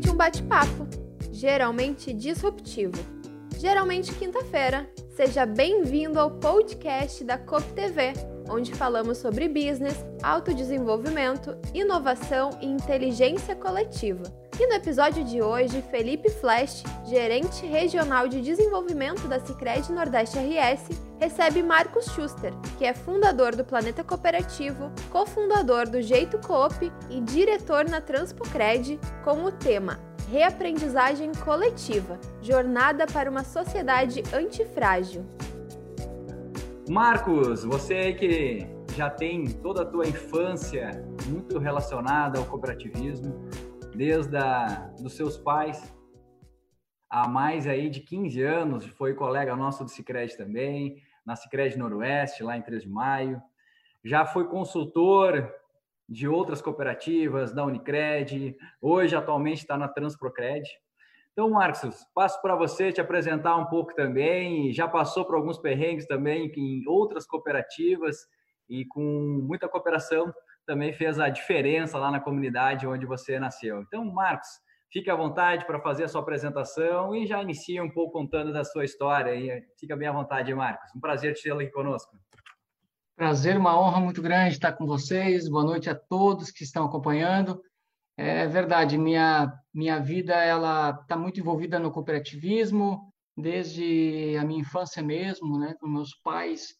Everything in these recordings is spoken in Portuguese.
geralmente um bate-papo, geralmente disruptivo, geralmente quinta-feira. Seja bem-vindo ao podcast da COP TV, onde falamos sobre business, autodesenvolvimento, inovação e inteligência coletiva. E no episódio de hoje, Felipe Flash, gerente regional de desenvolvimento da Sicredi Nordeste RS, recebe Marcos Schuster, que é fundador do Planeta Cooperativo, cofundador do Jeito Coop e diretor na Transpocred, com o tema Reaprendizagem Coletiva Jornada para uma Sociedade Antifrágil. Marcos, você que já tem toda a tua infância muito relacionada ao cooperativismo, desde a, dos seus pais há mais aí de 15 anos, foi colega nosso do Cicred também, na Cicred Noroeste, lá em 3 de maio. Já foi consultor de outras cooperativas, da Unicred, hoje atualmente está na Transprocred. Então, Marcos, passo para você te apresentar um pouco também, já passou por alguns perrengues também em outras cooperativas e com muita cooperação também fez a diferença lá na comunidade onde você nasceu. Então, Marcos, fique à vontade para fazer a sua apresentação e já inicia um pouco contando da sua história. E fica bem à vontade, Marcos. Um prazer ter aqui conosco. Prazer, uma honra muito grande estar com vocês. Boa noite a todos que estão acompanhando. É verdade, minha minha vida ela está muito envolvida no cooperativismo desde a minha infância mesmo, né? Com meus pais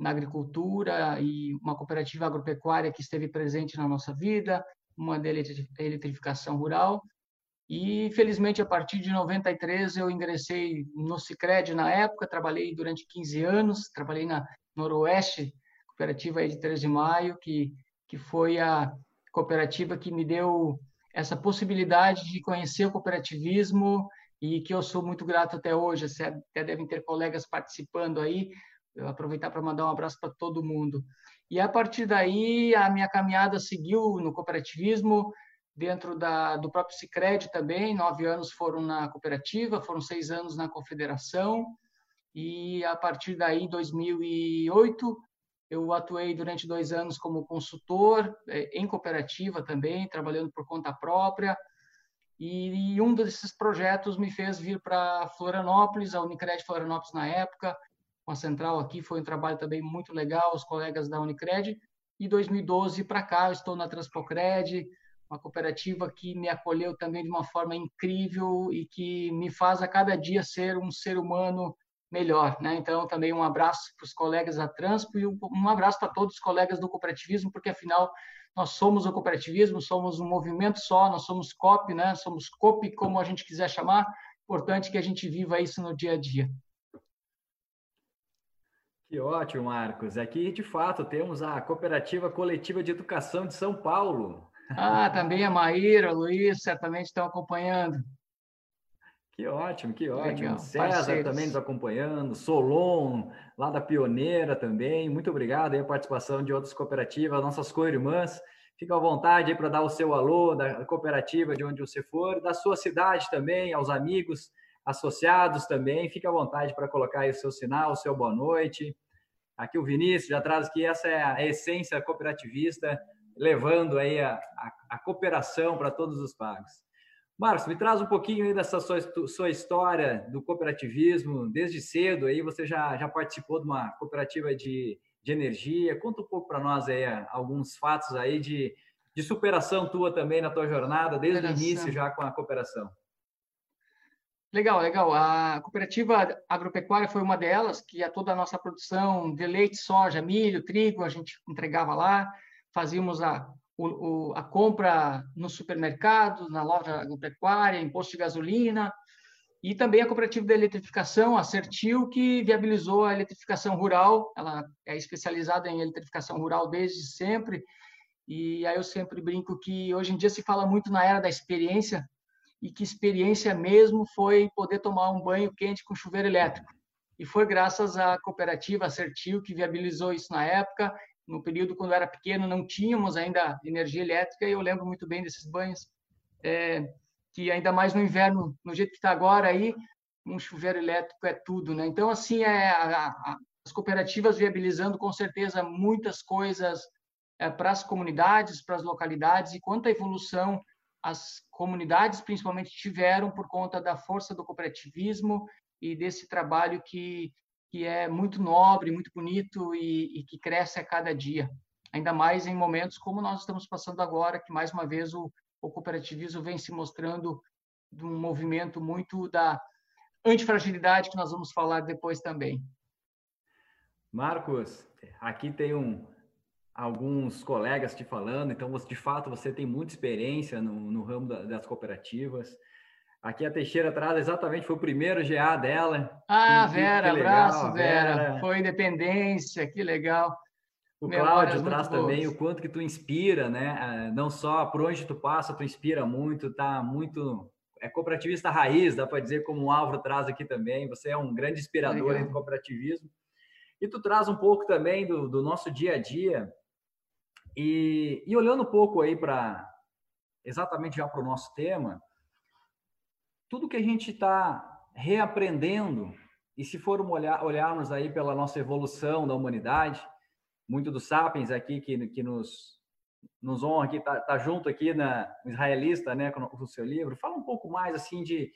na agricultura e uma cooperativa agropecuária que esteve presente na nossa vida, uma da eletrificação rural. E, felizmente, a partir de 93, eu ingressei no Cicred na época, trabalhei durante 15 anos, trabalhei na Noroeste, cooperativa de 13 de maio, que, que foi a cooperativa que me deu essa possibilidade de conhecer o cooperativismo e que eu sou muito grato até hoje. Até devem ter colegas participando aí, eu aproveitar para mandar um abraço para todo mundo. E a partir daí, a minha caminhada seguiu no cooperativismo, dentro da, do próprio Cicred também. Nove anos foram na cooperativa, foram seis anos na confederação. E a partir daí, em 2008, eu atuei durante dois anos como consultor é, em cooperativa também, trabalhando por conta própria. E um desses projetos me fez vir para Florianópolis, a Unicred Florianópolis na época, com a central aqui, foi um trabalho também muito legal, os colegas da Unicred. E 2012 para cá, eu estou na Transpocred, uma cooperativa que me acolheu também de uma forma incrível e que me faz a cada dia ser um ser humano melhor, né? Então também um abraço para os colegas da Transpo e um abraço para todos os colegas do cooperativismo, porque afinal nós somos o cooperativismo, somos um movimento só, nós somos COP, né? Somos COP, como a gente quiser chamar. Importante que a gente viva isso no dia a dia. Que ótimo, Marcos. Aqui, de fato, temos a Cooperativa Coletiva de Educação de São Paulo. Ah, também a Maíra, o Luiz, certamente estão acompanhando. Que ótimo, que ótimo. Legal, César parceiros. também nos acompanhando, Solon, lá da Pioneira também. Muito obrigado aí a participação de outras cooperativas, nossas co-irmãs. Fica à vontade aí para dar o seu alô da cooperativa de onde você for, da sua cidade também, aos amigos associados também. Fique à vontade para colocar aí o seu sinal, o seu boa noite. Aqui o Vinícius já traz que essa é a essência cooperativista, levando aí a, a, a cooperação para todos os pagos. Marcos, me traz um pouquinho aí dessa sua, sua história do cooperativismo. Desde cedo aí você já, já participou de uma cooperativa de, de energia. Conta um pouco para nós aí alguns fatos aí de, de superação tua também na tua jornada, desde o início já com a cooperação. Legal, legal. A cooperativa agropecuária foi uma delas, que é toda a nossa produção de leite, soja, milho, trigo, a gente entregava lá, fazíamos a, o, a compra no supermercado, na loja agropecuária, imposto de gasolina, e também a cooperativa de eletrificação, a Certil, que viabilizou a eletrificação rural. Ela é especializada em eletrificação rural desde sempre. E aí eu sempre brinco que hoje em dia se fala muito na era da experiência, e que experiência mesmo foi poder tomar um banho quente com chuveiro elétrico. E foi graças à cooperativa Assertil que viabilizou isso na época. No período quando eu era pequeno não tínhamos ainda energia elétrica e eu lembro muito bem desses banhos. É, que ainda mais no inverno, no jeito que está agora aí, um chuveiro elétrico é tudo, né? Então assim é a, a, as cooperativas viabilizando com certeza muitas coisas é, para as comunidades, para as localidades e quanto à evolução as comunidades, principalmente, tiveram por conta da força do cooperativismo e desse trabalho que, que é muito nobre, muito bonito e, e que cresce a cada dia. Ainda mais em momentos como nós estamos passando agora, que mais uma vez o, o cooperativismo vem se mostrando de um movimento muito da antifragilidade, que nós vamos falar depois também. Marcos, aqui tem um, alguns colegas te falando, então, de fato, você tem muita experiência no, no ramo da, das cooperativas. Aqui a Teixeira traz exatamente, foi o primeiro GA dela. Ah, que, Vera, que legal, abraço, Vera. Vera. Foi independência, que legal. O Cláudio traz também o quanto que tu inspira, né? Ah, não só por onde tu passa, tu inspira muito, tá muito é cooperativista raiz, dá para dizer como o Álvaro traz aqui também. Você é um grande inspirador do cooperativismo. E tu traz um pouco também do, do nosso dia a dia. E, e olhando um pouco aí para exatamente já para o nosso tema, tudo que a gente está reaprendendo, e se formos olhar, olharmos aí pela nossa evolução da humanidade, muito dos sapiens aqui que, que nos, nos honra aqui, tá, tá junto aqui na israelista, né, com, o seu livro. Fala um pouco mais assim de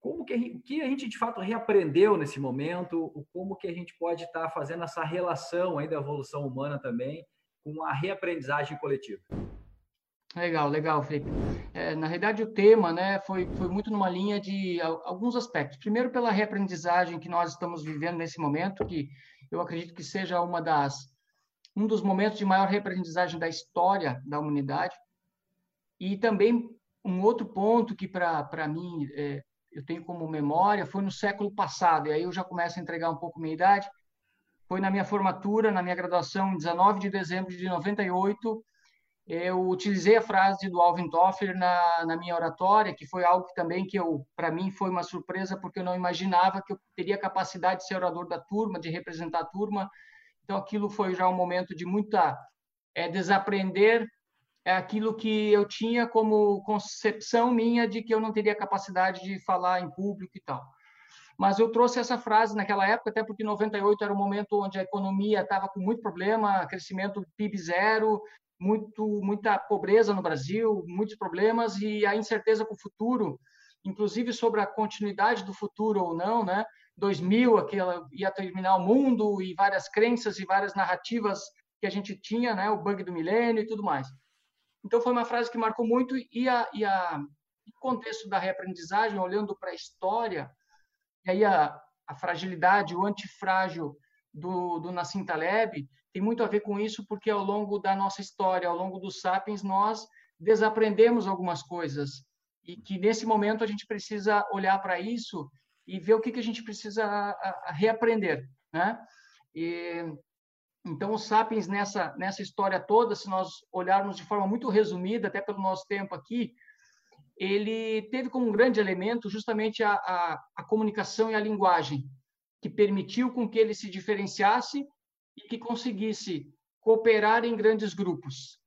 como que que a gente de fato reaprendeu nesse momento, como que a gente pode estar tá fazendo essa relação aí da evolução humana também com a reaprendizagem coletiva. Legal, legal, Felipe. É, na realidade, o tema né, foi, foi muito numa linha de alguns aspectos. Primeiro, pela reaprendizagem que nós estamos vivendo nesse momento, que eu acredito que seja uma das um dos momentos de maior reaprendizagem da história da humanidade. E também um outro ponto que, para mim, é, eu tenho como memória, foi no século passado, e aí eu já começo a entregar um pouco minha idade. Foi na minha formatura, na minha graduação, em 19 de dezembro de 98, eu utilizei a frase do Alvin Toffler na, na minha oratória, que foi algo que também que eu, para mim, foi uma surpresa, porque eu não imaginava que eu teria capacidade de ser orador da turma, de representar a turma, então, aquilo foi já um momento de muita é, desaprender. É aquilo que eu tinha como concepção minha de que eu não teria capacidade de falar em público e tal. Mas eu trouxe essa frase naquela época, até porque 98 era um momento onde a economia estava com muito problema, crescimento PIB zero, muito, muita pobreza no Brasil, muitos problemas e a incerteza com o futuro, inclusive sobre a continuidade do futuro ou não, né? 2000, aquela ia terminar o mundo e várias crenças e várias narrativas que a gente tinha, né, o bug do milênio e tudo mais. Então foi uma frase que marcou muito e a, e a o contexto da reaprendizagem, olhando para a história, e aí a, a fragilidade, o antifrágil do, do Nassim Taleb tem muito a ver com isso, porque ao longo da nossa história, ao longo dos sapiens, nós desaprendemos algumas coisas e que nesse momento a gente precisa olhar para isso e ver o que, que a gente precisa reaprender, né? E, então, os Sapiens, nessa, nessa história toda, se nós olharmos de forma muito resumida, até pelo nosso tempo aqui, ele teve como grande elemento justamente a, a, a comunicação e a linguagem, que permitiu com que ele se diferenciasse e que conseguisse cooperar em grandes grupos.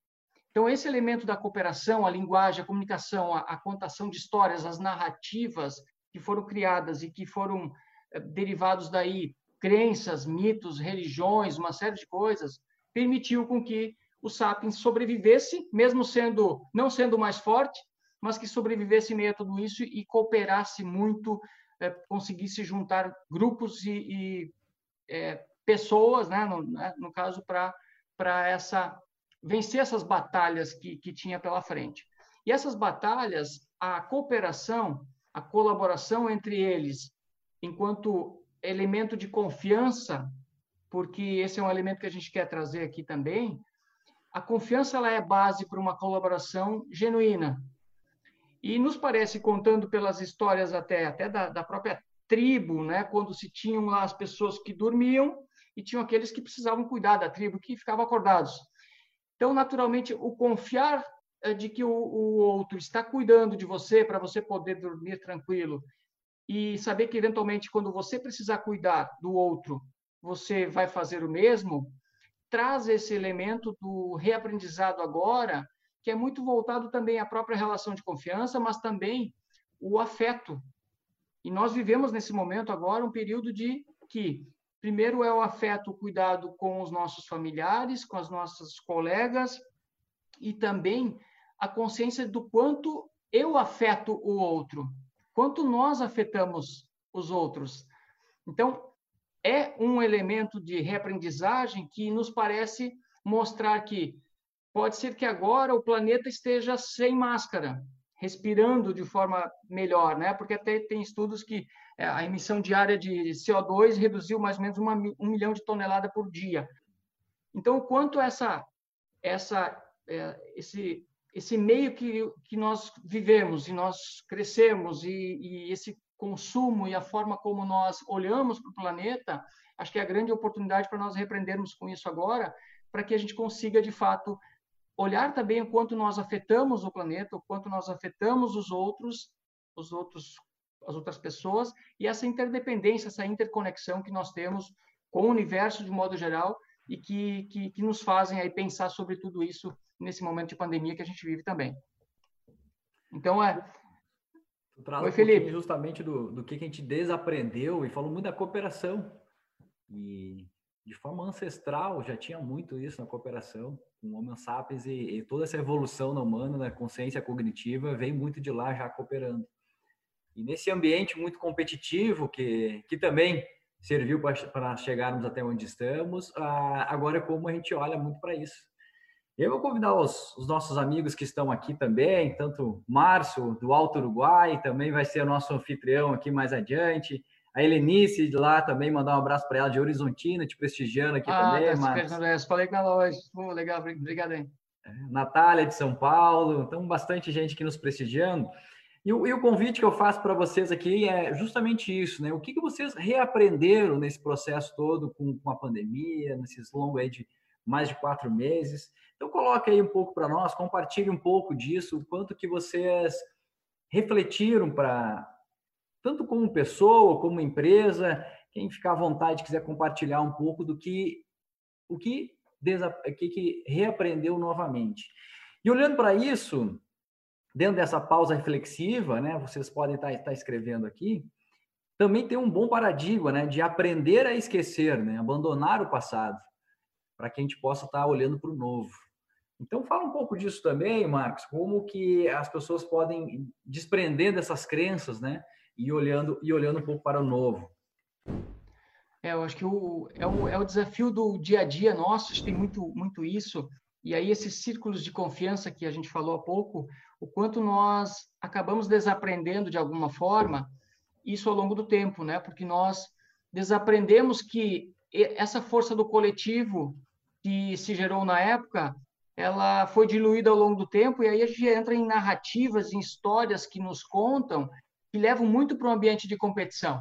Então, esse elemento da cooperação, a linguagem, a comunicação, a, a contação de histórias, as narrativas, que foram criadas e que foram eh, derivados daí crenças, mitos, religiões, uma série de coisas, permitiu com que o sapiens sobrevivesse, mesmo sendo não sendo mais forte, mas que sobrevivesse em meio a tudo isso e cooperasse muito, é, conseguisse juntar grupos e, e é, pessoas, né, no, né, no caso para essa vencer essas batalhas que, que tinha pela frente. E essas batalhas, a cooperação a colaboração entre eles enquanto elemento de confiança, porque esse é um elemento que a gente quer trazer aqui também. A confiança ela é base para uma colaboração genuína. E nos parece, contando pelas histórias até, até da, da própria tribo, né, quando se tinham lá as pessoas que dormiam e tinham aqueles que precisavam cuidar da tribo, que ficavam acordados. Então, naturalmente, o confiar é de que o, o outro está cuidando de você para você poder dormir tranquilo e saber que eventualmente quando você precisar cuidar do outro, você vai fazer o mesmo, traz esse elemento do reaprendizado agora, que é muito voltado também à própria relação de confiança, mas também o afeto. E nós vivemos nesse momento agora um período de que primeiro é o afeto, o cuidado com os nossos familiares, com as nossas colegas e também a consciência do quanto eu afeto o outro? Quanto nós afetamos os outros? Então, é um elemento de reaprendizagem que nos parece mostrar que pode ser que agora o planeta esteja sem máscara, respirando de forma melhor, né? Porque até tem estudos que é, a emissão diária de CO2 reduziu mais ou menos uma, um milhão de toneladas por dia. Então, quanto essa, essa, é, esse, esse meio que, que nós vivemos e nós crescemos e, e esse consumo e a forma como nós olhamos para o planeta, acho que é a grande oportunidade para nós repreendermos com isso agora, para que a gente consiga, de fato, olhar também o quanto nós afetamos o planeta, o quanto nós afetamos os outros, os outros, as outras pessoas, e essa interdependência, essa interconexão que nós temos com o universo de modo geral e que, que, que nos fazem aí pensar sobre tudo isso nesse momento de pandemia que a gente vive também. Então, é, traz Oi, um Felipe. justamente do, do que a gente desaprendeu e falou muito da cooperação. E de forma ancestral já tinha muito isso na cooperação, com o Homo sapiens e, e toda essa evolução na humana, na consciência cognitiva, vem muito de lá já cooperando. E nesse ambiente muito competitivo, que, que também serviu para chegarmos até onde estamos, agora é como a gente olha muito para isso. Eu vou convidar os, os, nossos amigos que estão aqui também, tanto Márcio, do Alto Uruguai, também vai ser nosso anfitrião aqui mais adiante. A Helenice de lá também, mandar um abraço para ela de Horizontina, te prestigiando aqui ah, também, tá Márcio. Falei com ela hoje. Legal, obrigado aí. É, Natália de São Paulo, então bastante gente aqui nos prestigiando. E o, e o convite que eu faço para vocês aqui é justamente isso, né? O que, que vocês reaprenderam nesse processo todo com, com a pandemia, nesses longos aí de mais de quatro meses? Então coloque aí um pouco para nós, compartilhe um pouco disso, o quanto que vocês refletiram para tanto como pessoa, como empresa, quem ficar à vontade quiser compartilhar um pouco do que o que, que, que reaprendeu novamente. E olhando para isso, dentro dessa pausa reflexiva, né, vocês podem estar, tá, tá escrevendo aqui, também tem um bom paradigma, né, de aprender a esquecer, né, abandonar o passado, para que a gente possa estar tá olhando para o novo. Então, fala um pouco disso também, Marcos, como que as pessoas podem desprender dessas crenças, né? E olhando, e olhando um pouco para o novo. É, eu acho que o, é, o, é o desafio do dia a dia nosso, tem muito, muito isso. E aí, esses círculos de confiança que a gente falou há pouco, o quanto nós acabamos desaprendendo de alguma forma isso ao longo do tempo, né? Porque nós desaprendemos que essa força do coletivo que se gerou na época, ela foi diluída ao longo do tempo, e aí a gente entra em narrativas, em histórias que nos contam, que levam muito para o ambiente de competição.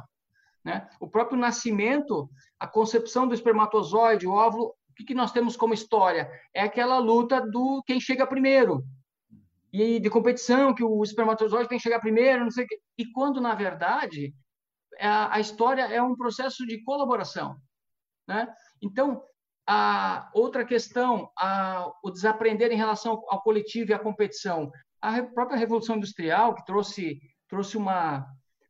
Né? O próprio nascimento, a concepção do espermatozoide, o óvulo, o que, que nós temos como história? É aquela luta do quem chega primeiro. E de competição, que o espermatozoide tem que chegar primeiro, não sei o quê. E quando, na verdade, a, a história é um processo de colaboração. Né? Então, a outra questão, a, o desaprender em relação ao coletivo e à competição. A própria Revolução Industrial, que trouxe, trouxe uma,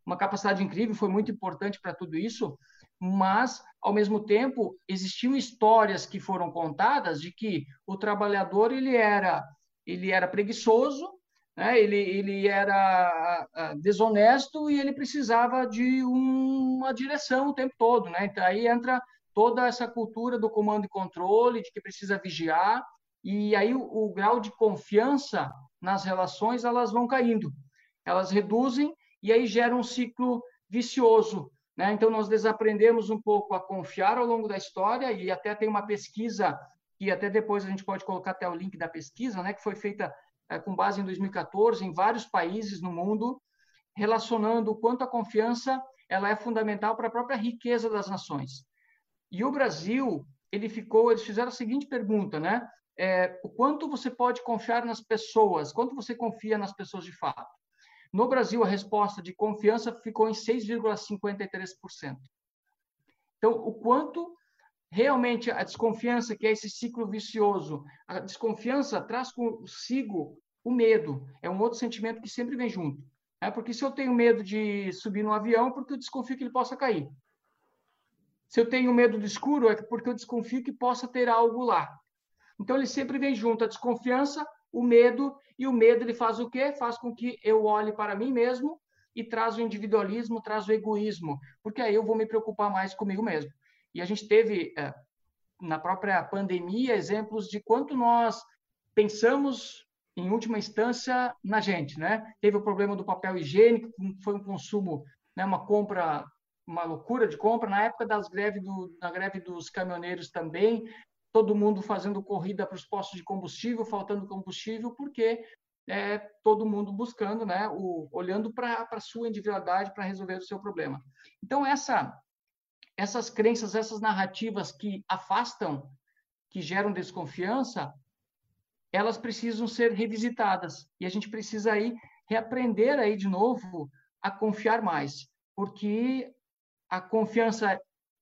uma capacidade incrível, foi muito importante para tudo isso, mas, ao mesmo tempo, existiam histórias que foram contadas de que o trabalhador ele era, ele era preguiçoso, né? ele, ele era desonesto e ele precisava de uma direção o tempo todo. Né? Então, aí entra toda essa cultura do comando e controle, de que precisa vigiar, e aí o, o grau de confiança nas relações elas vão caindo, elas reduzem e aí gera um ciclo vicioso. Né? Então, nós desaprendemos um pouco a confiar ao longo da história, e até tem uma pesquisa, que até depois a gente pode colocar até o link da pesquisa, né? que foi feita é, com base em 2014, em vários países no mundo, relacionando o quanto a confiança ela é fundamental para a própria riqueza das nações. E o Brasil, ele ficou, eles fizeram a seguinte pergunta, né? É, o quanto você pode confiar nas pessoas? Quanto você confia nas pessoas de fato? No Brasil, a resposta de confiança ficou em 6,53%. Então, o quanto realmente a desconfiança, que é esse ciclo vicioso, a desconfiança traz consigo o medo. É um outro sentimento que sempre vem junto. É porque se eu tenho medo de subir no avião, porque eu desconfio que ele possa cair. Se eu tenho medo do escuro, é porque eu desconfio que possa ter algo lá. Então, ele sempre vem junto a desconfiança o medo, e o medo ele faz o quê? Faz com que eu olhe para mim mesmo e traz o individualismo, traz o egoísmo, porque aí eu vou me preocupar mais comigo mesmo. E a gente teve, é, na própria pandemia, exemplos de quanto nós pensamos, em última instância, na gente. Né? Teve o problema do papel higiênico, foi um consumo, né, uma compra, uma loucura de compra. Na época das greve do, na greve dos caminhoneiros também, todo mundo fazendo corrida para os postos de combustível, faltando combustível, porque é, todo mundo buscando, né, o, olhando para a sua individualidade para resolver o seu problema. Então, essa, essas crenças, essas narrativas que afastam, que geram desconfiança, elas precisam ser revisitadas. E a gente precisa aí reaprender aí de novo a confiar mais, porque a confiança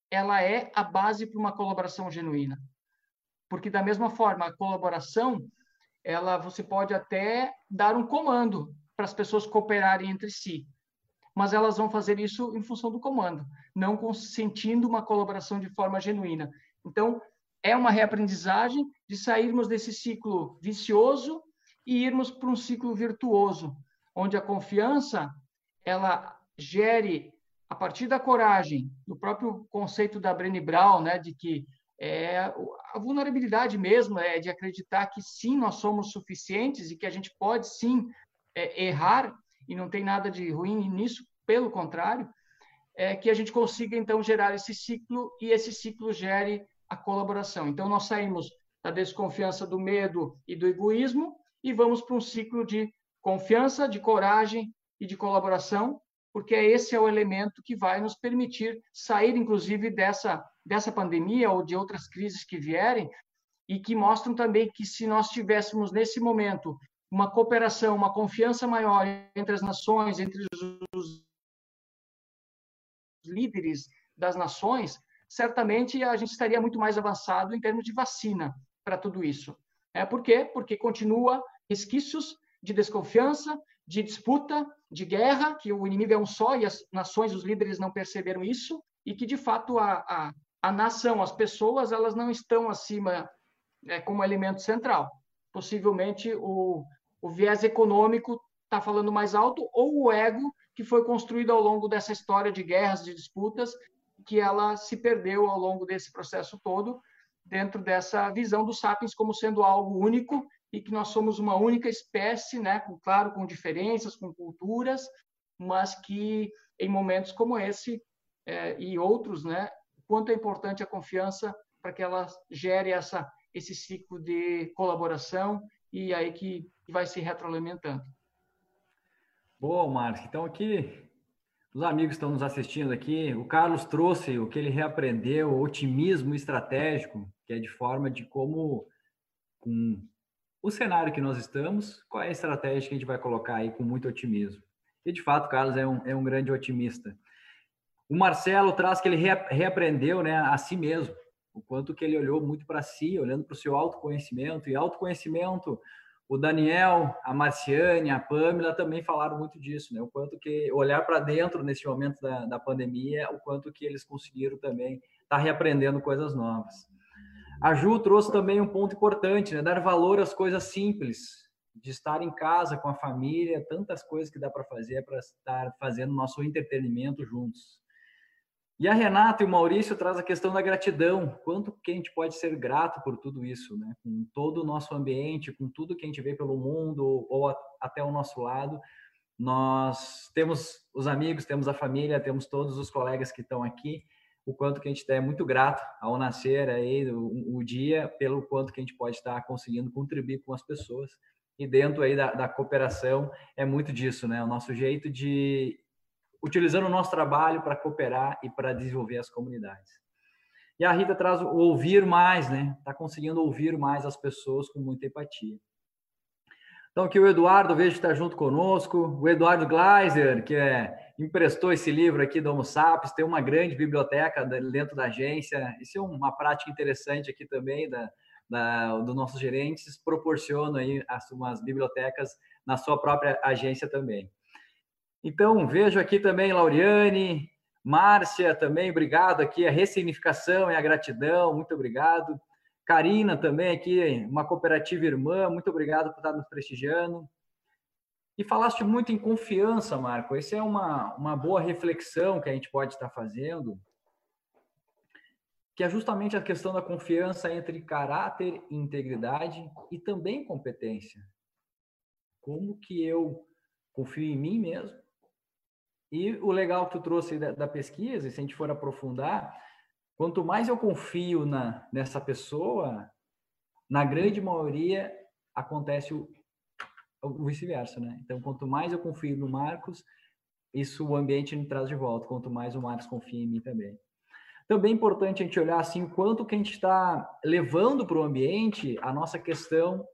ela é a base para uma colaboração genuína. Porque da mesma forma, a colaboração ela você pode até dar um comando para as pessoas cooperarem entre si, mas elas vão fazer isso em função do comando, não consentindo uma colaboração de forma genuína. Então, é uma reaprendizagem de sairmos desse ciclo vicioso e irmos para um ciclo virtuoso, onde a confiança ela gere a partir da coragem, do próprio conceito da Brené Brown, né, de que é, a vulnerabilidade mesmo é de acreditar que sim, nós somos suficientes e que a gente pode sim é, errar, e não tem nada de ruim nisso, pelo contrário, é que a gente consiga então gerar esse ciclo e esse ciclo gere a colaboração. Então nós saímos da desconfiança, do medo e do egoísmo e vamos para um ciclo de confiança, de coragem e de colaboração, porque esse é o elemento que vai nos permitir sair, inclusive, dessa dessa pandemia ou de outras crises que vierem e que mostram também que se nós tivéssemos nesse momento uma cooperação, uma confiança maior entre as nações, entre os líderes das nações, certamente a gente estaria muito mais avançado em termos de vacina para tudo isso. É por quê? Porque continua resquícios de desconfiança, de disputa, de guerra, que o inimigo é um só e as nações, os líderes não perceberam isso, e que de fato a, a, a nação, as pessoas, elas não estão acima é, como elemento central. Possivelmente o, o viés econômico está falando mais alto ou o ego que foi construído ao longo dessa história de guerras, de disputas, que ela se perdeu ao longo desse processo todo, dentro dessa visão dos sapiens como sendo algo único e que nós somos uma única espécie, né, com, claro, com diferenças, com culturas, mas que em momentos como esse é, e outros, né, quanto é importante a confiança para que ela gere essa, esse ciclo de colaboração e aí que vai se retroalimentando. Boa, Márcio. Então, aqui, os amigos estão nos assistindo aqui, o Carlos trouxe o que ele reaprendeu, o otimismo estratégico, que é de forma de como, com o cenário que nós estamos, qual é a estratégia que a gente vai colocar aí com muito otimismo. E, de fato, o Carlos é um, é um grande otimista. O Marcelo traz que ele reaprendeu né, a si mesmo, o quanto que ele olhou muito para si, olhando para o seu autoconhecimento. E autoconhecimento, o Daniel, a Marciane, a Pamela também falaram muito disso, né? O quanto que olhar para dentro nesse momento da, da pandemia, o quanto que eles conseguiram também estar tá reaprendendo coisas novas. A Ju trouxe também um ponto importante, né? Dar valor às coisas simples, de estar em casa com a família, tantas coisas que dá para fazer para estar fazendo nosso entretenimento juntos. E a Renata e o Maurício traz a questão da gratidão, quanto que a gente pode ser grato por tudo isso, né? Com todo o nosso ambiente, com tudo que a gente vê pelo mundo ou até o nosso lado. Nós temos os amigos, temos a família, temos todos os colegas que estão aqui, o quanto que a gente é muito grato ao nascer aí o, o dia, pelo quanto que a gente pode estar conseguindo contribuir com as pessoas. E dentro aí da, da cooperação é muito disso, né? O nosso jeito de utilizando o nosso trabalho para cooperar e para desenvolver as comunidades. E a Rita traz o ouvir mais, né? Está conseguindo ouvir mais as pessoas com muita empatia. Então, aqui o Eduardo, vejo que está junto conosco. O Eduardo Gleiser, que é, emprestou esse livro aqui do Homo Sapiens, tem uma grande biblioteca dentro da agência. Isso é uma prática interessante aqui também da, da, dos nossos gerentes, proporciona aí as, umas bibliotecas na sua própria agência também. Então, vejo aqui também Lauriane, Márcia também, obrigado aqui, a ressignificação e a gratidão, muito obrigado. Karina também aqui, uma cooperativa irmã, muito obrigado por estar nos prestigiando. E falaste muito em confiança, Marco. Essa é uma, uma boa reflexão que a gente pode estar fazendo, que é justamente a questão da confiança entre caráter integridade e também competência. Como que eu confio em mim mesmo? E o legal que tu trouxe da, da pesquisa, e se a gente for aprofundar, quanto mais eu confio na, nessa pessoa, na grande maioria acontece o, o vice-versa, né? Então, quanto mais eu confio no Marcos, isso o ambiente me traz de volta, quanto mais o Marcos confia em mim também. Também é importante a gente olhar assim quanto que a gente está levando para o ambiente a nossa questão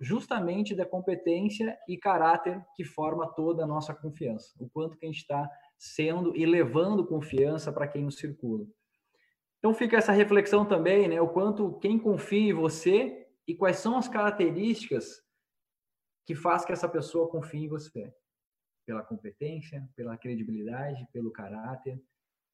justamente da competência e caráter que forma toda a nossa confiança. O quanto que a gente está sendo e levando confiança para quem nos circula. Então fica essa reflexão também, né? O quanto quem confia em você e quais são as características que faz que essa pessoa confie em você, pela competência, pela credibilidade, pelo caráter,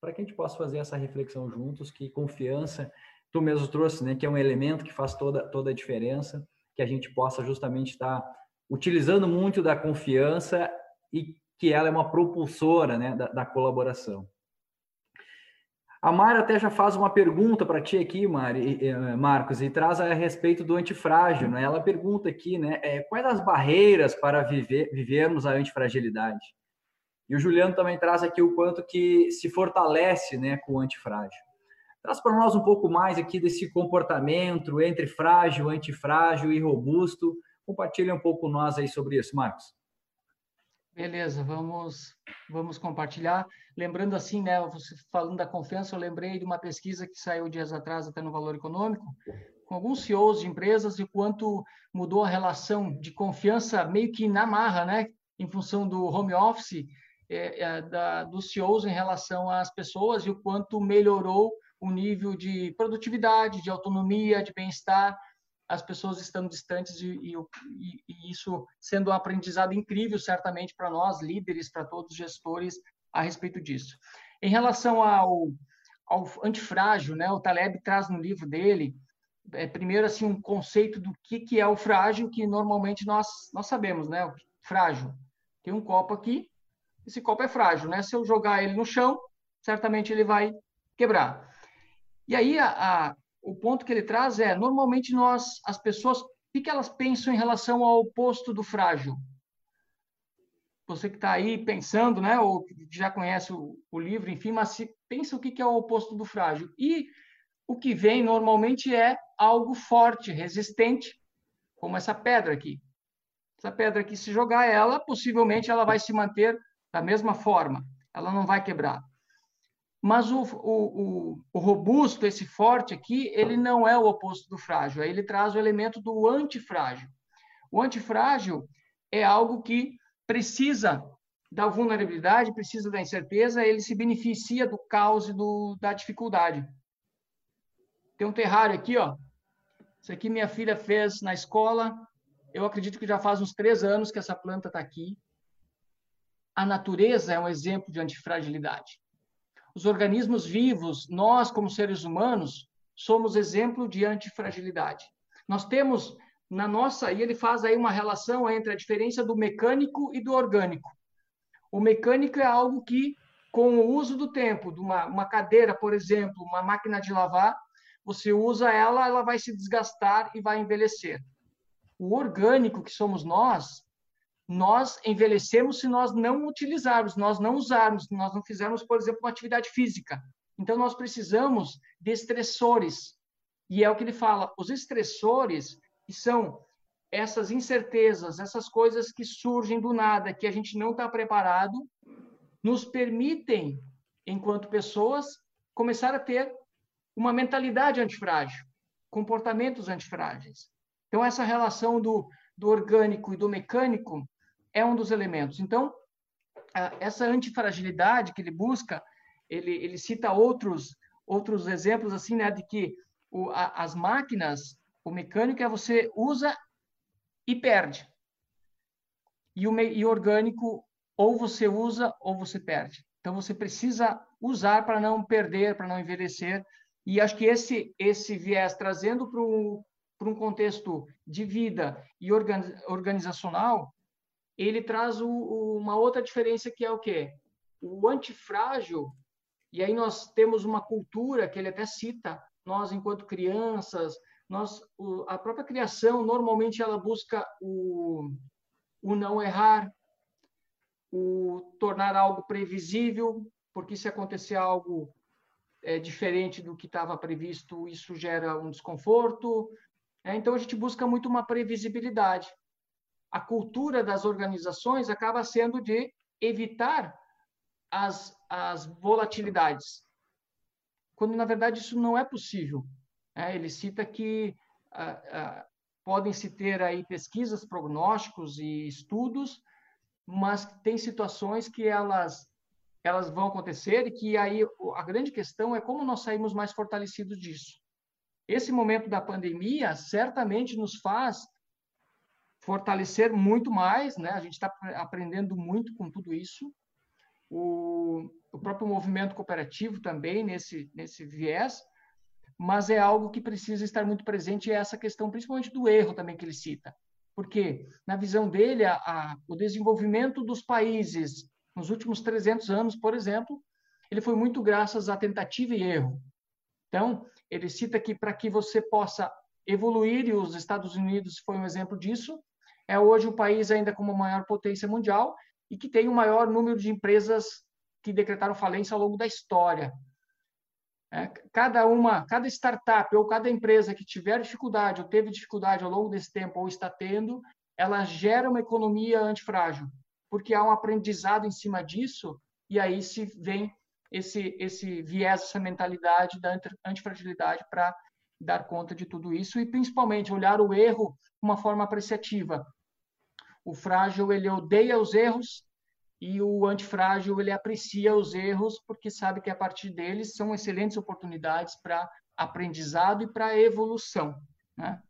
para que a gente possa fazer essa reflexão juntos, que confiança, tu mesmo trouxe, né, que é um elemento que faz toda, toda a diferença, que a gente possa justamente estar utilizando muito da confiança e que ela é uma propulsora né, da, da colaboração. A Mara até já faz uma pergunta para ti aqui, Mari, Marcos, e traz a respeito do antifrágil. Né? Ela pergunta aqui, né, é, quais as barreiras para viver, vivermos a antifragilidade? E o Juliano também traz aqui o quanto que se fortalece né, com o antifrágil. Traz para nós um pouco mais aqui desse comportamento entre frágil, antifrágil e robusto. Compartilha um pouco nós aí sobre isso, Marcos. Beleza, vamos vamos compartilhar. Lembrando assim, né, você falando da confiança, eu lembrei de uma pesquisa que saiu dias atrás até no Valor Econômico, com alguns CEOs de empresas e quanto mudou a relação de confiança meio que na marra, né, em função do home office é, é, da, dos CEOs em relação às pessoas e o quanto melhorou o nível de produtividade, de autonomia, de bem-estar as pessoas estando distantes e, e, e isso sendo um aprendizado incrível, certamente, para nós, líderes, para todos os gestores, a respeito disso. Em relação ao, ao antifrágil, né, o Taleb traz no livro dele, é, primeiro, assim, um conceito do que, que é o frágil, que normalmente nós, nós sabemos, né? O frágil. Tem um copo aqui, esse copo é frágil, né? Se eu jogar ele no chão, certamente ele vai quebrar. E aí, a, a o ponto que ele traz é, normalmente nós, as pessoas, o que elas pensam em relação ao oposto do frágil? Você que está aí pensando, né, ou já conhece o, o livro, enfim, mas se, pensa o que é o oposto do frágil. E o que vem normalmente é algo forte, resistente, como essa pedra aqui. Essa pedra aqui, se jogar ela, possivelmente ela vai se manter da mesma forma, ela não vai quebrar. Mas o, o, o, o, robusto, esse forte aqui, ele não é o oposto do frágil. Aí ele traz o elemento do antifrágil. O antifrágil é algo que precisa da vulnerabilidade, precisa da incerteza, ele se beneficia do caos e do, da dificuldade. Tem um terrário aqui, ó. Isso aqui minha filha fez na escola. Eu acredito que já faz uns três anos que essa planta está aqui. A natureza é um exemplo de antifragilidade. Os organismos vivos, nós como seres humanos, somos exemplo de antifragilidade. Nós temos na nossa, e ele faz aí uma relação entre a diferença do mecânico e do orgânico. O mecânico é algo que, com o uso do tempo, de uma, uma cadeira, por exemplo, uma máquina de lavar, você usa ela, ela vai se desgastar e vai envelhecer. O orgânico, que somos nós, nós envelhecemos se nós não utilizarmos, nós não usarmos, nós não fizermos, por exemplo, uma atividade física. Então, nós precisamos de estressores. E é o que ele fala: os estressores, que são essas incertezas, essas coisas que surgem do nada, que a gente não está preparado, nos permitem, enquanto pessoas, começar a ter uma mentalidade antifrágil, comportamentos antifrágeis. Então, essa relação do, do orgânico e do mecânico é um dos elementos. Então, essa antifragilidade que ele busca, ele, ele cita outros outros exemplos assim, né, de que o, a, as máquinas, o mecânico é você usa e perde. E o, e orgânico ou você usa ou você perde. Então você precisa usar para não perder, para não envelhecer E acho que esse, esse viés, trazendo para um contexto de vida e organizacional, ele traz o, o, uma outra diferença que é o quê? O antifrágil, e aí nós temos uma cultura que ele até cita, nós enquanto crianças, nós o, a própria criação normalmente ela busca o, o não errar, o tornar algo previsível, porque se acontecer algo é, diferente do que estava previsto, isso gera um desconforto. É, então, a gente busca muito uma previsibilidade. A cultura das organizações acaba sendo de evitar as, as volatilidades, quando, na verdade, isso não é possível. É, ele cita que ah, ah, podem se ter aí pesquisas, prognósticos e estudos, mas tem situações que elas elas vão acontecer e que aí a grande questão é como nós saímos mais fortalecidos disso. Esse momento da pandemia certamente nos faz fortalecer muito mais, né? A gente está aprendendo muito com tudo isso. O, o próprio movimento cooperativo também nesse nesse viés, mas é algo que precisa estar muito presente é essa questão, principalmente do erro também que ele cita. Porque, na visão dele, a, a, o desenvolvimento dos países nos últimos 300 anos, por exemplo, ele foi muito graças à tentativa e erro. Então, ele cita que para que você possa evoluir, e os Estados Unidos foi um exemplo disso, é hoje o país ainda como maior potência mundial e que tem o maior número de empresas que decretaram falência ao longo da história. É, cada uma, cada startup ou cada empresa que tiver dificuldade ou teve dificuldade ao longo desse tempo ou está tendo, ela gera uma economia antifrágil porque há um aprendizado em cima disso e aí se vem esse esse viés, essa mentalidade da antifragilidade para dar conta de tudo isso e principalmente olhar o erro de uma forma apreciativa. O frágil ele odeia os erros e o antifrágil ele aprecia os erros porque sabe que a partir deles são excelentes oportunidades para aprendizado e para evolução, né?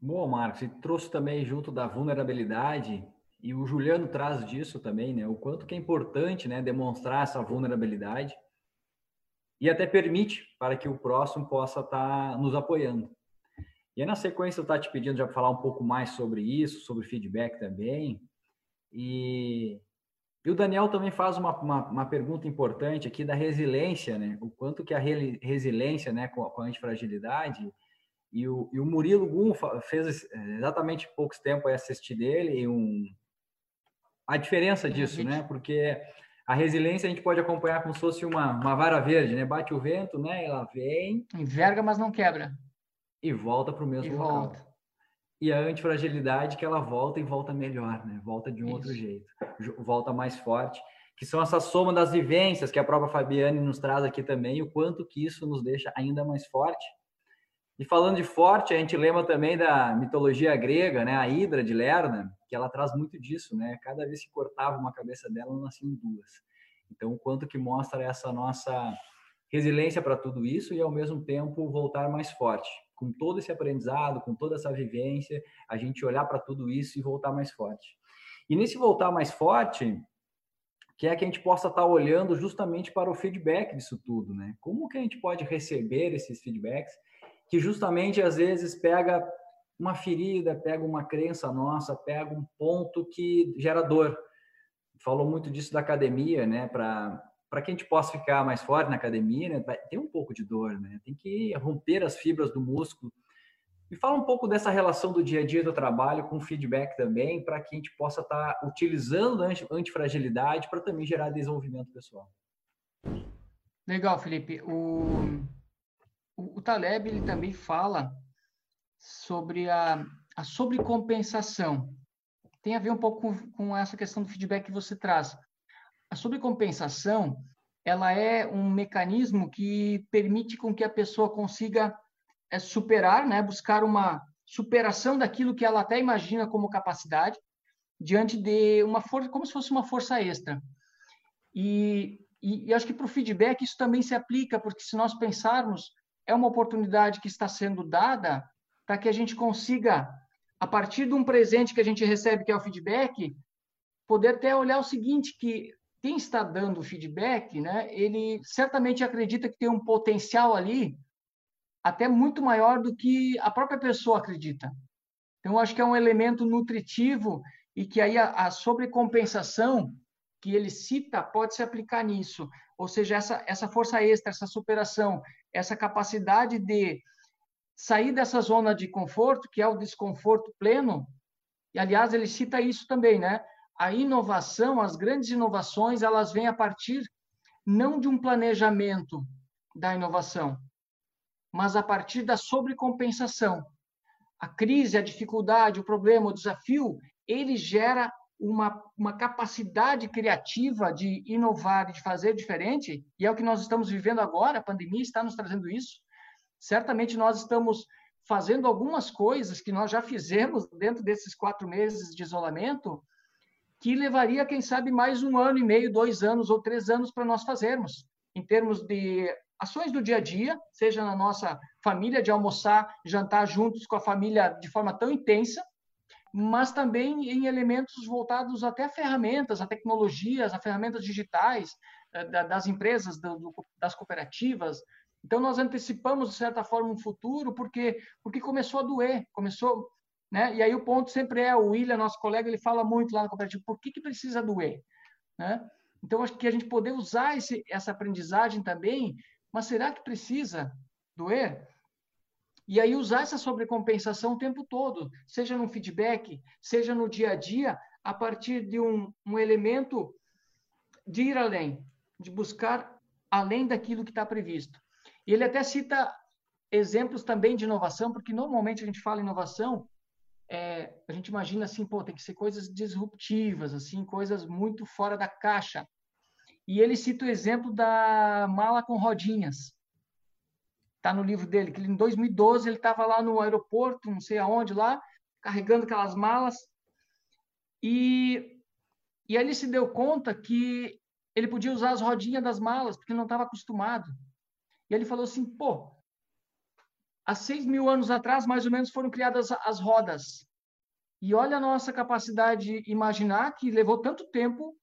Bom, Marcos, e trouxe também junto da vulnerabilidade e o Juliano traz disso também, né? O quanto que é importante, né, demonstrar essa vulnerabilidade e até permite para que o próximo possa estar tá nos apoiando. E aí, na sequência, eu estou te pedindo já para falar um pouco mais sobre isso, sobre feedback também. E, e o Daniel também faz uma, uma, uma, pergunta importante aqui da resiliência, né? O quanto que a resiliência, né, com, com a antifragilidade e o, e o Murilo Gum fez exatamente poucos tempo assistir dele e um, a diferença disso, né? Porque a resiliência a gente pode acompanhar como se fosse uma, uma vara verde, né? Bate o vento, né? Ela vem. Enverga, mas não quebra. E volta para o mesmo e local. Volta. E a antifragilidade que ela volta e volta melhor, né? Volta de um Isso. outro jeito. Volta mais forte. Que são essa soma das vivências que a própria Fabiane nos traz aqui também, o quanto que isso nos deixa ainda mais forte e falando de forte, a gente lembra também da mitologia grega, né? A Hidra de Lerna, que ela traz muito disso, né? Cada vez que cortava uma cabeça dela, nasciam duas. Então, o quanto que mostra essa nossa resiliência para tudo isso e, ao mesmo tempo, voltar mais forte. Com todo esse aprendizado, com toda essa vivência, a gente olhar para tudo isso e voltar mais forte. E nesse voltar mais forte, que é que a gente possa estar tá olhando justamente para o feedback disso tudo, né? Como que a gente pode receber esses feedbacks que justamente às vezes pega uma ferida, pega uma crença nossa, pega um ponto que gera dor. Falou muito disso da academia, né? Para para que a gente possa ficar mais forte na academia, né? tem um pouco de dor, né? Tem que romper as fibras do músculo. E fala um pouco dessa relação do dia a dia do trabalho com feedback também, para que a gente possa estar tá utilizando a antifragilidade para também gerar desenvolvimento pessoal. Legal, Felipe. O o, o Taleb ele também fala sobre a, a sobrecompensação. Tem a ver um pouco com, com essa questão do feedback que você traz. A sobrecompensação ela é um mecanismo que permite com que a pessoa consiga é, superar, né, buscar uma superação daquilo que ela até imagina como capacidade diante de uma força, como se fosse uma força extra. E, e, e acho que para o feedback isso também se aplica, porque se nós pensarmos é uma oportunidade que está sendo dada para que a gente consiga, a partir de um presente que a gente recebe, que é o feedback, poder até olhar o seguinte, que quem está dando feedback, né, ele certamente acredita que tem um potencial ali até muito maior do que a própria pessoa acredita. Então, acho que é um elemento nutritivo e que aí a, a sobrecompensação que ele cita pode se aplicar nisso. Ou seja, essa, essa força extra, essa superação, essa capacidade de sair dessa zona de conforto, que é o desconforto pleno, e aliás, ele cita isso também, né? A inovação, as grandes inovações, elas vêm a partir não de um planejamento da inovação, mas a partir da sobrecompensação. A crise, a dificuldade, o problema, o desafio, ele gera uma, uma capacidade criativa de inovar, de fazer diferente, e é o que nós estamos vivendo agora, a pandemia está nos trazendo isso. Certamente nós estamos fazendo algumas coisas que nós já fizemos dentro desses quatro meses de isolamento, que levaria, quem sabe, mais um ano e meio, dois anos ou três anos para nós fazermos, em termos de ações do dia a dia, seja na nossa família, de almoçar, jantar juntos com a família de forma tão intensa, mas também em elementos voltados até a ferramentas, a tecnologias, a ferramentas digitais eh, das empresas, das cooperativas. Então, nós antecipamos, de certa forma, um futuro, porque, porque começou a doer, começou né? E aí o ponto sempre é, o William, nosso colega, ele fala muito lá no cooperativo, por que, que precisa doer? Né? Então, acho que a gente poder usar esse, essa aprendizagem também, mas será que precisa doer? E aí usar essa sobrecompensação o tempo todo, seja no feedback, seja no dia a dia, a partir de um, um elemento de ir além, de buscar além daquilo que está previsto. E ele até cita exemplos também de inovação, porque normalmente a gente fala inovação é, a gente imagina assim, pô, tem que ser coisas disruptivas, assim, coisas muito fora da caixa. E ele cita o exemplo da mala com rodinhas. Está no livro dele, que em 2012 ele estava lá no aeroporto, não sei aonde lá, carregando aquelas malas. E, e aí ele se deu conta que ele podia usar as rodinhas das malas, porque não estava acostumado. E ele falou assim, pô, há seis mil anos atrás, mais ou menos, foram criadas as rodas. E olha a nossa capacidade de imaginar que levou tanto tempo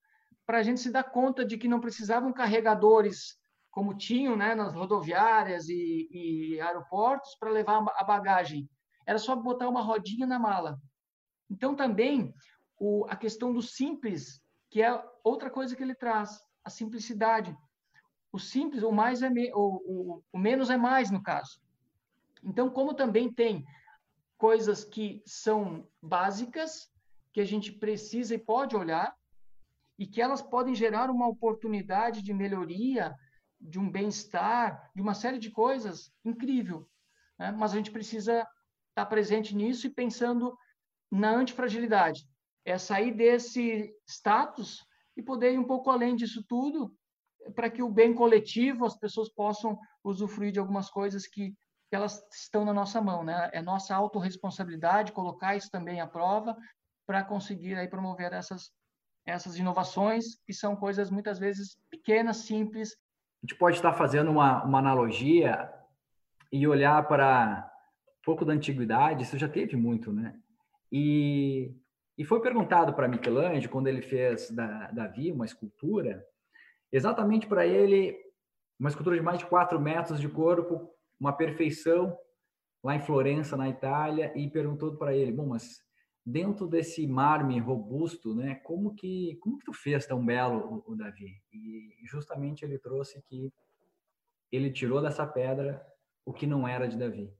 para a gente se dar conta de que não precisavam carregadores como tinham né, nas rodoviárias e, e aeroportos para levar a bagagem. Era só botar uma rodinha na mala. Então, também, o, a questão do simples, que é outra coisa que ele traz, a simplicidade. O simples, o mais é me, o, o, o menos é mais, no caso. Então, como também tem coisas que são básicas, que a gente precisa e pode olhar, e que elas podem gerar uma oportunidade de melhoria, de um bem-estar, de uma série de coisas incrível. Né? Mas a gente precisa estar presente nisso e pensando na antifragilidade. É sair desse status e poder ir um pouco além disso tudo, para que o bem coletivo, as pessoas possam usufruir de algumas coisas que elas estão na nossa mão, né? É nossa autorresponsabilidade colocar isso também à prova para conseguir aí promover essas essas inovações que são coisas muitas vezes pequenas, simples. A gente pode estar fazendo uma, uma analogia e olhar para um pouco da antiguidade, isso já teve muito, né? E, e foi perguntado para Michelangelo, quando ele fez da Davi uma escultura, exatamente para ele, uma escultura de mais de 4 metros de corpo, uma perfeição lá em Florença, na Itália, e perguntou para ele, bom, mas dentro desse mármore robusto, né, como que como que tu fez tão belo o, o Davi? E justamente ele trouxe que ele tirou dessa pedra o que não era de Davi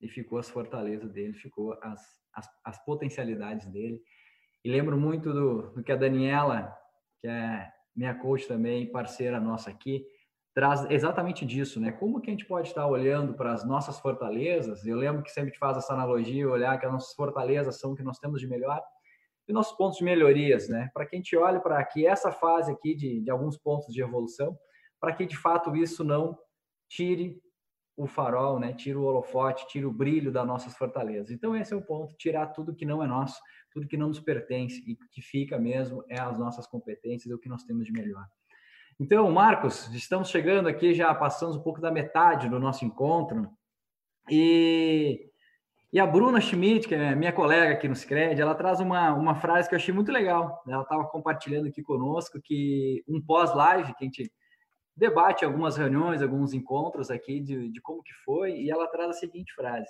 e ficou as fortalezas dele, ficou as, as, as potencialidades dele. E lembro muito do, do que a Daniela, que é minha coach também, parceira nossa aqui, traz exatamente disso, né? Como que a gente pode estar olhando para as nossas fortalezas? Eu lembro que sempre faz essa analogia, olhar que as nossas fortalezas são o que nós temos de melhor e nossos pontos de melhorias, né? Para que a gente olhe para que essa fase aqui de, de alguns pontos de evolução, para que de fato isso não tire o farol, né? Tire o holofote, tire o brilho das nossas fortalezas. Então esse é o ponto, tirar tudo que não é nosso, tudo que não nos pertence e que fica mesmo é as nossas competências, é o que nós temos de melhor. Então, Marcos, estamos chegando aqui, já passamos um pouco da metade do nosso encontro. E, E a Bruna Schmidt, que é minha colega aqui no Scred, ela traz uma, uma frase que eu achei muito legal. Ela estava compartilhando aqui conosco que um pós-live, que a gente debate algumas reuniões, alguns encontros aqui de, de como que foi, e ela traz a seguinte frase.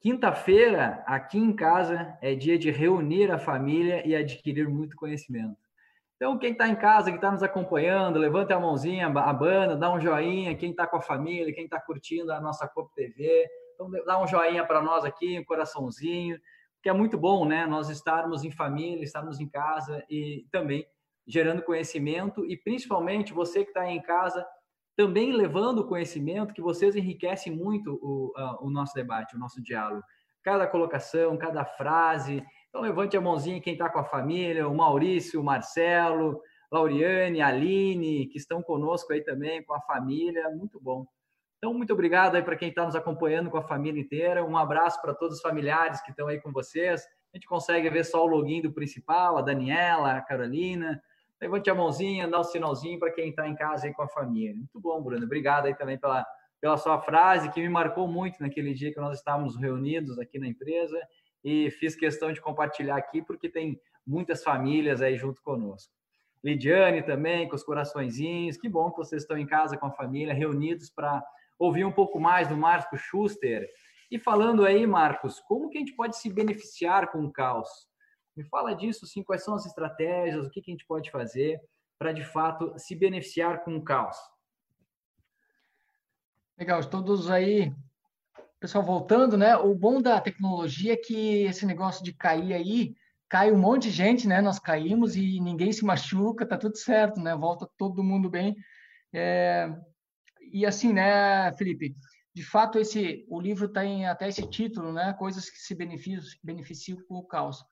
Quinta-feira, aqui em casa, é dia de reunir a família e adquirir muito conhecimento. Então, quem está em casa, que está nos acompanhando, levanta a mãozinha, a banda, dá um joinha. Quem está com a família, quem está curtindo a nossa COP TV, então dá um joinha para nós aqui, um coraçãozinho, que é muito bom, né? Nós estarmos em família, estarmos em casa e também gerando conhecimento e principalmente você que está em casa também levando conhecimento que vocês enriquecem muito o, o nosso debate, o nosso diálogo. Cada colocação, cada frase. Então levante a mãozinha quem está com a família, o Maurício, o Marcelo, Lauriane, Aline, que estão conosco aí também, com a família, muito bom. Então, muito obrigado aí para quem está nos acompanhando com a família inteira. Um abraço para todos os familiares que estão aí com vocês. A gente consegue ver só o login do principal, a Daniela, a Carolina. Levante a mãozinha, dá um sinalzinho para quem está em casa aí com a família. Muito bom, Bruno. Obrigado aí também pela, pela sua frase, que me marcou muito naquele dia que nós estávamos reunidos aqui na empresa. E fiz questão de compartilhar aqui, porque tem muitas famílias aí junto conosco. Lidiane também, com os coraçõezinhos. Que bom que vocês estão em casa com a família, reunidos para ouvir um pouco mais do Marcos Schuster. E falando aí, Marcos, como que a gente pode se beneficiar com o caos? Me fala disso, sim, quais são as estratégias, o que, que a gente pode fazer para, de fato, se beneficiar com o caos? Legal, todos aí, pessoal voltando, né? O bom da tecnologia é que esse negócio de cair aí, cai um monte de gente, né? Nós caímos e ninguém se machuca, tá tudo certo, né? Volta todo mundo bem. É, e assim, né, Felipe? De fato, esse o livro tem até esse título, né? Coisas que se beneficiam, beneficiam com o caos.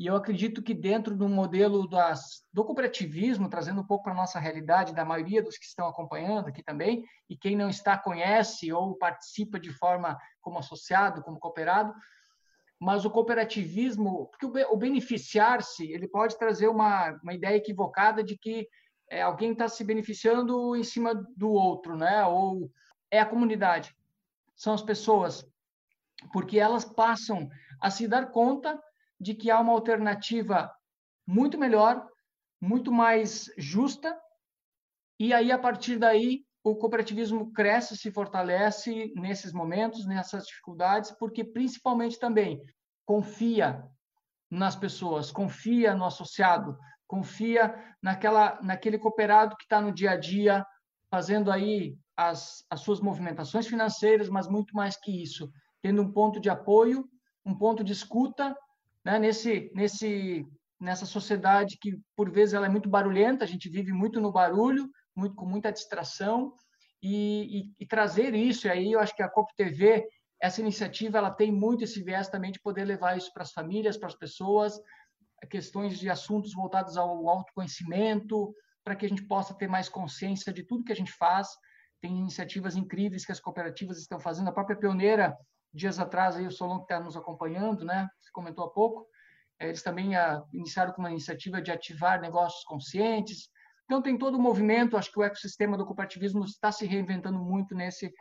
E eu acredito que dentro do modelo das, do cooperativismo, trazendo um pouco para a nossa realidade, da maioria dos que estão acompanhando aqui também, e quem não está conhece ou participa de forma como associado, como cooperado, mas o cooperativismo, porque o, o beneficiar-se, ele pode trazer uma, uma ideia equivocada de que é, alguém está se beneficiando em cima do outro, né? Ou é a comunidade, são as pessoas, porque elas passam a se dar conta de que há uma alternativa muito melhor, muito mais justa, e aí a partir daí o cooperativismo cresce, se fortalece nesses momentos, nessas dificuldades, porque principalmente também confia nas pessoas, confia no associado, confia naquela, naquele cooperado que está no dia a dia, fazendo aí as, as suas movimentações financeiras, mas muito mais que isso, tendo um ponto de apoio, um ponto de escuta, né? nesse, nesse, nessa sociedade que, por vezes, ela é muito barulhenta, a gente vive muito no barulho, muito com muita distração, e, e, e trazer isso, e aí eu acho que a COP TV, essa iniciativa, ela tem muito esse viés também de poder levar isso para as famílias, para as pessoas, questões de assuntos voltados ao autoconhecimento, para que a gente possa ter mais consciência de tudo que a gente faz. Tem iniciativas incríveis que as cooperativas estão fazendo. A própria Pioneira, dias atrás, aí, o Solon que está nos acompanhando, né? Você comentou há pouco. Eh, eles também ah, iniciaram com uma iniciativa de ativar negócios conscientes. Então, tem todo o movimento. Acho que o ecossistema do cooperativismo está se reinventando muito nesse,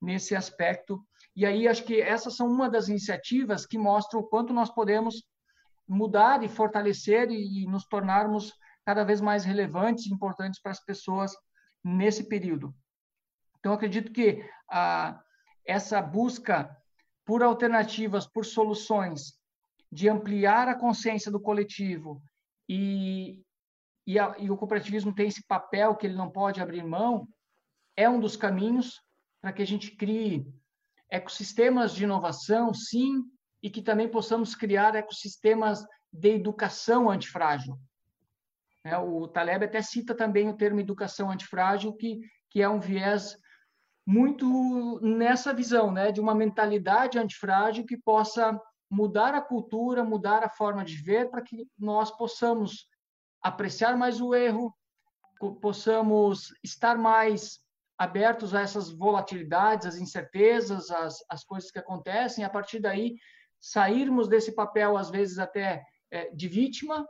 nesse aspecto. E aí, acho que essas são uma das iniciativas que mostram o quanto nós podemos mudar e fortalecer e nos tornarmos cada vez mais relevantes e importantes para as pessoas nesse período. Então, acredito que a, essa busca por alternativas, por soluções, de ampliar a consciência do coletivo e, e, a, e o cooperativismo tem esse papel que ele não pode abrir mão, é um dos caminhos para que a gente crie ecossistemas de inovação, sim, e que também possamos criar ecossistemas de educação antifrágil. É, o Taleb até cita também o termo educação antifrágil, que, que é um viés muito nessa visão, né, de uma mentalidade antifrágil que possa mudar a cultura, mudar a forma de ver, para que nós possamos apreciar mais o erro, possamos estar mais abertos a essas volatilidades, as incertezas, as, as coisas que acontecem, a partir daí sairmos desse papel, às vezes até é, de vítima,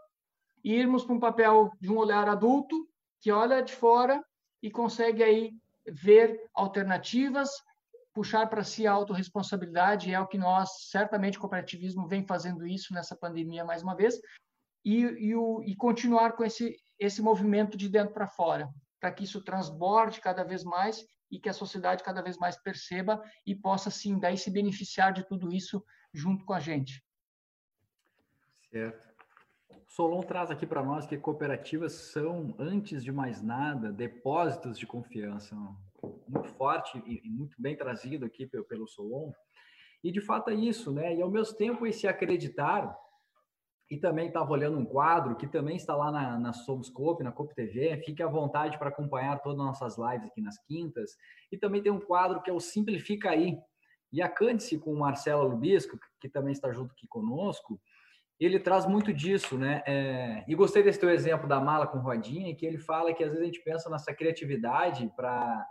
e irmos para um papel de um olhar adulto, que olha de fora e consegue aí ver alternativas, puxar para si a autorresponsabilidade, é o que nós, certamente, o cooperativismo vem fazendo isso nessa pandemia mais uma vez, e, e, o, e continuar com esse, esse movimento de dentro para fora, para que isso transborde cada vez mais e que a sociedade cada vez mais perceba e possa, sim, daí se beneficiar de tudo isso junto com a gente. Certo. Solon traz aqui para nós que cooperativas são, antes de mais nada, depósitos de confiança. Muito forte e muito bem trazido aqui pelo Solon. E de fato é isso, né? E ao mesmo tempo esse acreditar, e também estava olhando um quadro que também está lá na, na Somoscope, na Coop TV. Fique à vontade para acompanhar todas as nossas lives aqui nas quintas. E também tem um quadro que é o Simplifica Aí. E a Cândice com o Marcelo Lubisco, que também está junto aqui conosco, ele traz muito disso, né? É, e gostei desse teu exemplo da mala com rodinha, que ele fala que às vezes a gente pensa nessa criatividade para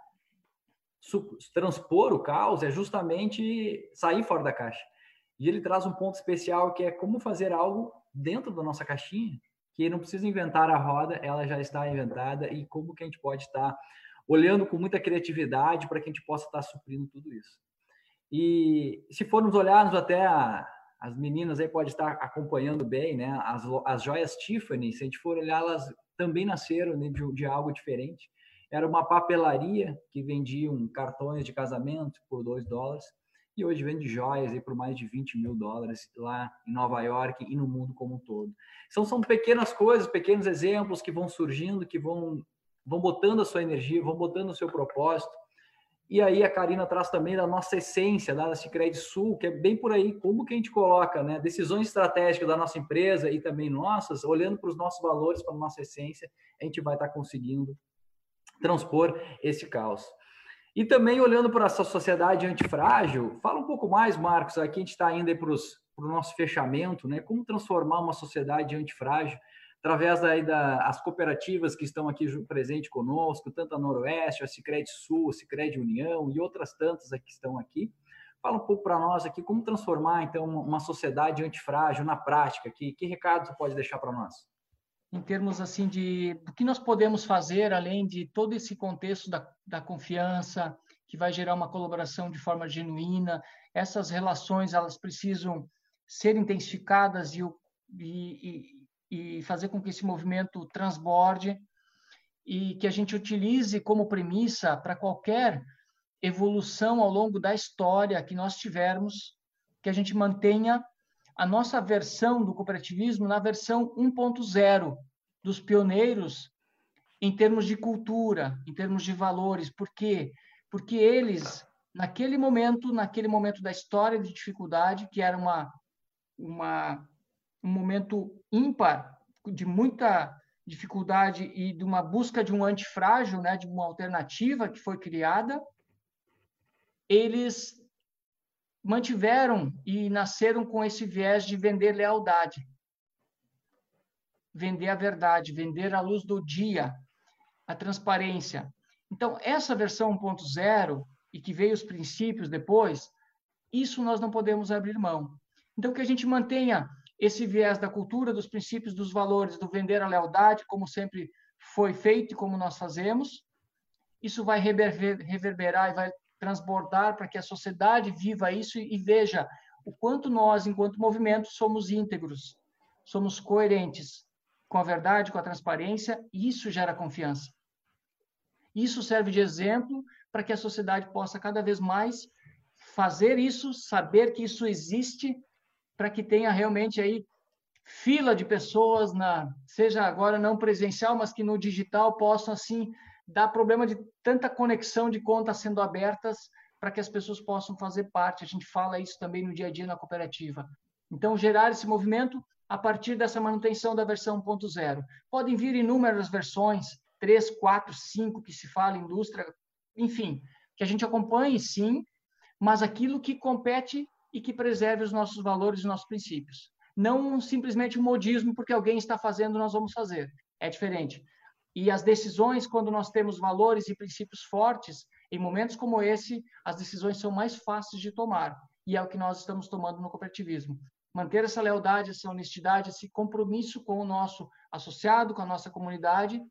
transpor o caos é justamente sair fora da caixa. E ele traz um ponto especial que é como fazer algo dentro da nossa caixinha, que não precisa inventar a roda, ela já está inventada e como que a gente pode estar olhando com muita criatividade para que a gente possa estar suprindo tudo isso. E se formos olharmos até a, as meninas aí pode estar acompanhando bem, né? As, as joias Tiffany, se a gente for olhar, elas também nasceram né, de, de algo diferente. Era uma papelaria que vendiam cartões de casamento por 2 dólares e hoje vende joias aí por mais de 20 mil dólares lá em Nova York e no mundo como um todo. Então são pequenas coisas, pequenos exemplos que vão surgindo, que vão, vão botando a sua energia, vão botando o seu propósito e aí a Karina traz também da nossa essência, da Cicred Sul, que é bem por aí, como que a gente coloca né, decisões estratégicas da nossa empresa e também nossas, olhando para os nossos valores, para a nossa essência, a gente vai estar conseguindo transpor esse caos. E também olhando para essa sociedade antifrágil, fala um pouco mais, Marcos, aqui a gente está indo para o nosso fechamento, né? Como transformar uma sociedade antifrágil através daí das cooperativas que estão aqui presente conosco, tanto a Noroeste, a Sicredi Sul, a Sicredi União e outras tantas que estão aqui. Fala um pouco para nós aqui como transformar então uma sociedade antifrágil na prática. Que, que recado você pode deixar para nós? Em termos assim de do que nós podemos fazer além de todo esse contexto da, da confiança que vai gerar uma colaboração de forma genuína, essas relações elas precisam ser intensificadas e, e fazer com que esse movimento transborde e que a gente utilize como premissa para qualquer evolução ao longo da história que nós tivermos, que a gente mantenha a nossa versão do cooperativismo na versão 1.0 dos pioneiros em termos de cultura, em termos de valores. Por quê? Porque eles, naquele momento, naquele momento da história de dificuldade, que era uma, uma um momento ímpar, de muita dificuldade e de uma busca de um antifrágil, né, de uma alternativa que foi criada, eles mantiveram e nasceram com esse viés de vender lealdade, vender a verdade, vender a luz do dia, a transparência. Então, essa versão 1.0 e que veio os princípios depois, isso nós não podemos abrir mão. Então, que a gente mantenha esse viés da cultura, dos princípios, dos valores, do vender a lealdade, como sempre foi feito e como nós fazemos. Isso vai reverberar e vai transbordar para que a sociedade viva isso e veja o quanto nós, enquanto movimento, somos íntegros, somos coerentes com a verdade, com a transparência, e isso gera confiança. Isso serve de exemplo para que a sociedade possa cada vez mais fazer isso, saber que isso existe para que tenha realmente aí fila de pessoas na seja agora não presencial, mas que no digital possam assim dar problema de tanta conexão de contas sendo abertas para que as pessoas possam fazer parte. A gente fala isso também no dia a dia na cooperativa. Então gerar esse movimento a partir dessa manutenção da versão 1.0. Podem vir inúmeras versões, três, quatro, cinco que se fala indústria, enfim, que a gente acompanhe sim, mas aquilo que compete e que preserve os nossos valores e nossos princípios. Não simplesmente um modismo, porque alguém está fazendo, nós vamos fazer. É diferente. E as decisões, quando nós temos valores e princípios fortes, em momentos como esse, as decisões são mais fáceis de tomar. E é o que nós estamos tomando no cooperativismo. Manter essa lealdade, essa honestidade, esse compromisso com o nosso associado, com a nossa comunidade,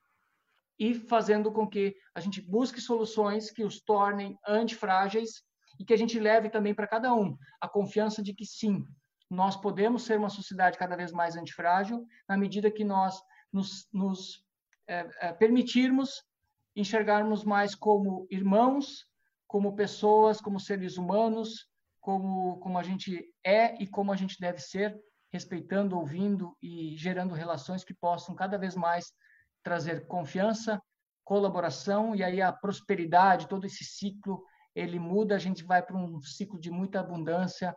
e fazendo com que a gente busque soluções que os tornem antifrágeis e que a gente leve também para cada um a confiança de que sim, nós podemos ser uma sociedade cada vez mais antifrágil na medida que nós nos, nos é, é, permitirmos enxergarmos mais como irmãos, como pessoas, como seres humanos, como, como a gente é e como a gente deve ser, respeitando, ouvindo e gerando relações que possam cada vez mais trazer confiança, colaboração e aí a prosperidade, todo esse ciclo, ele muda, a gente vai para um ciclo de muita abundância,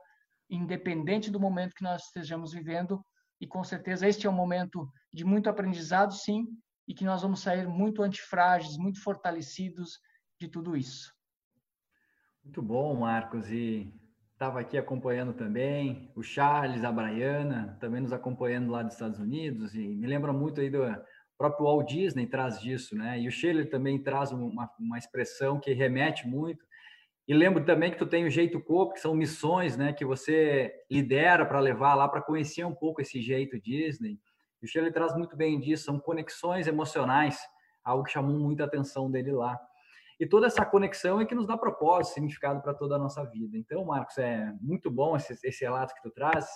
independente do momento que nós estejamos vivendo, e com certeza este é um momento de muito aprendizado, sim, e que nós vamos sair muito antifrágeis, muito fortalecidos de tudo isso. Muito bom, Marcos, e estava aqui acompanhando também, o Charles, a Briana, também nos acompanhando lá dos Estados Unidos, e me lembra muito aí do próprio Walt Disney traz disso, né? E o Scheller também traz uma, uma expressão que remete muito. E lembro também que tu tem o Jeito Corpo, que são missões, né, que você lidera para levar lá para conhecer um pouco esse jeito Disney. E o Scheller traz muito bem disso, são conexões emocionais, algo que chamou muita atenção dele lá. E toda essa conexão é que nos dá propósito, significado para toda a nossa vida. Então, Marcos, é muito bom esse, esse relato que tu traz.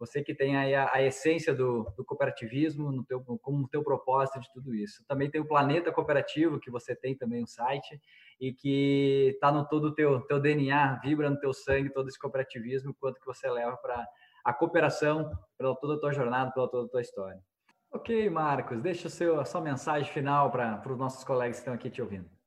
Você que tem aí a, a essência do, do, cooperativismo no teu, como teu propósito de tudo isso. Também tem o Planeta Cooperativo, que você tem também um site, e que está no todo o teu, teu DNA, vibra no teu sangue todo esse cooperativismo, quanto que você leva para a cooperação, pela toda a tua jornada, pela toda a tua história. Ok, Marcos, deixa o seu, a sua mensagem final para os nossos colegas que estão aqui te ouvindo.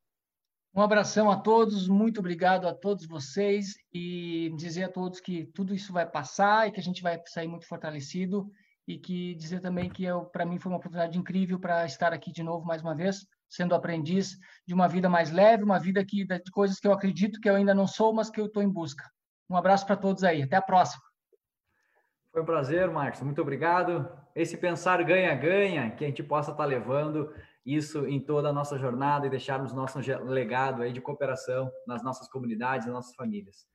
Um abração a todos, muito obrigado a todos vocês e dizer a todos que tudo isso vai passar e que a gente vai sair muito fortalecido e que dizer também que para mim foi uma oportunidade incrível para estar aqui de novo mais uma vez, sendo aprendiz de uma vida mais leve, uma vida que de coisas que eu acredito que eu ainda não sou, mas que eu estou em busca. Um abraço para todos aí, até a próxima. Foi um prazer, Marcos. Muito obrigado. Esse pensar ganha-ganha que a gente possa estar tá levando isso em toda a nossa jornada e deixarmos nosso legado aí de cooperação nas nossas comunidades, nas nossas famílias.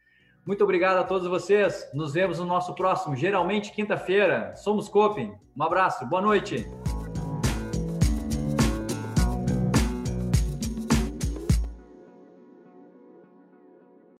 Muito obrigado a todos vocês. Nos vemos no nosso próximo, geralmente quinta-feira. Somos Coping. Um abraço, boa noite.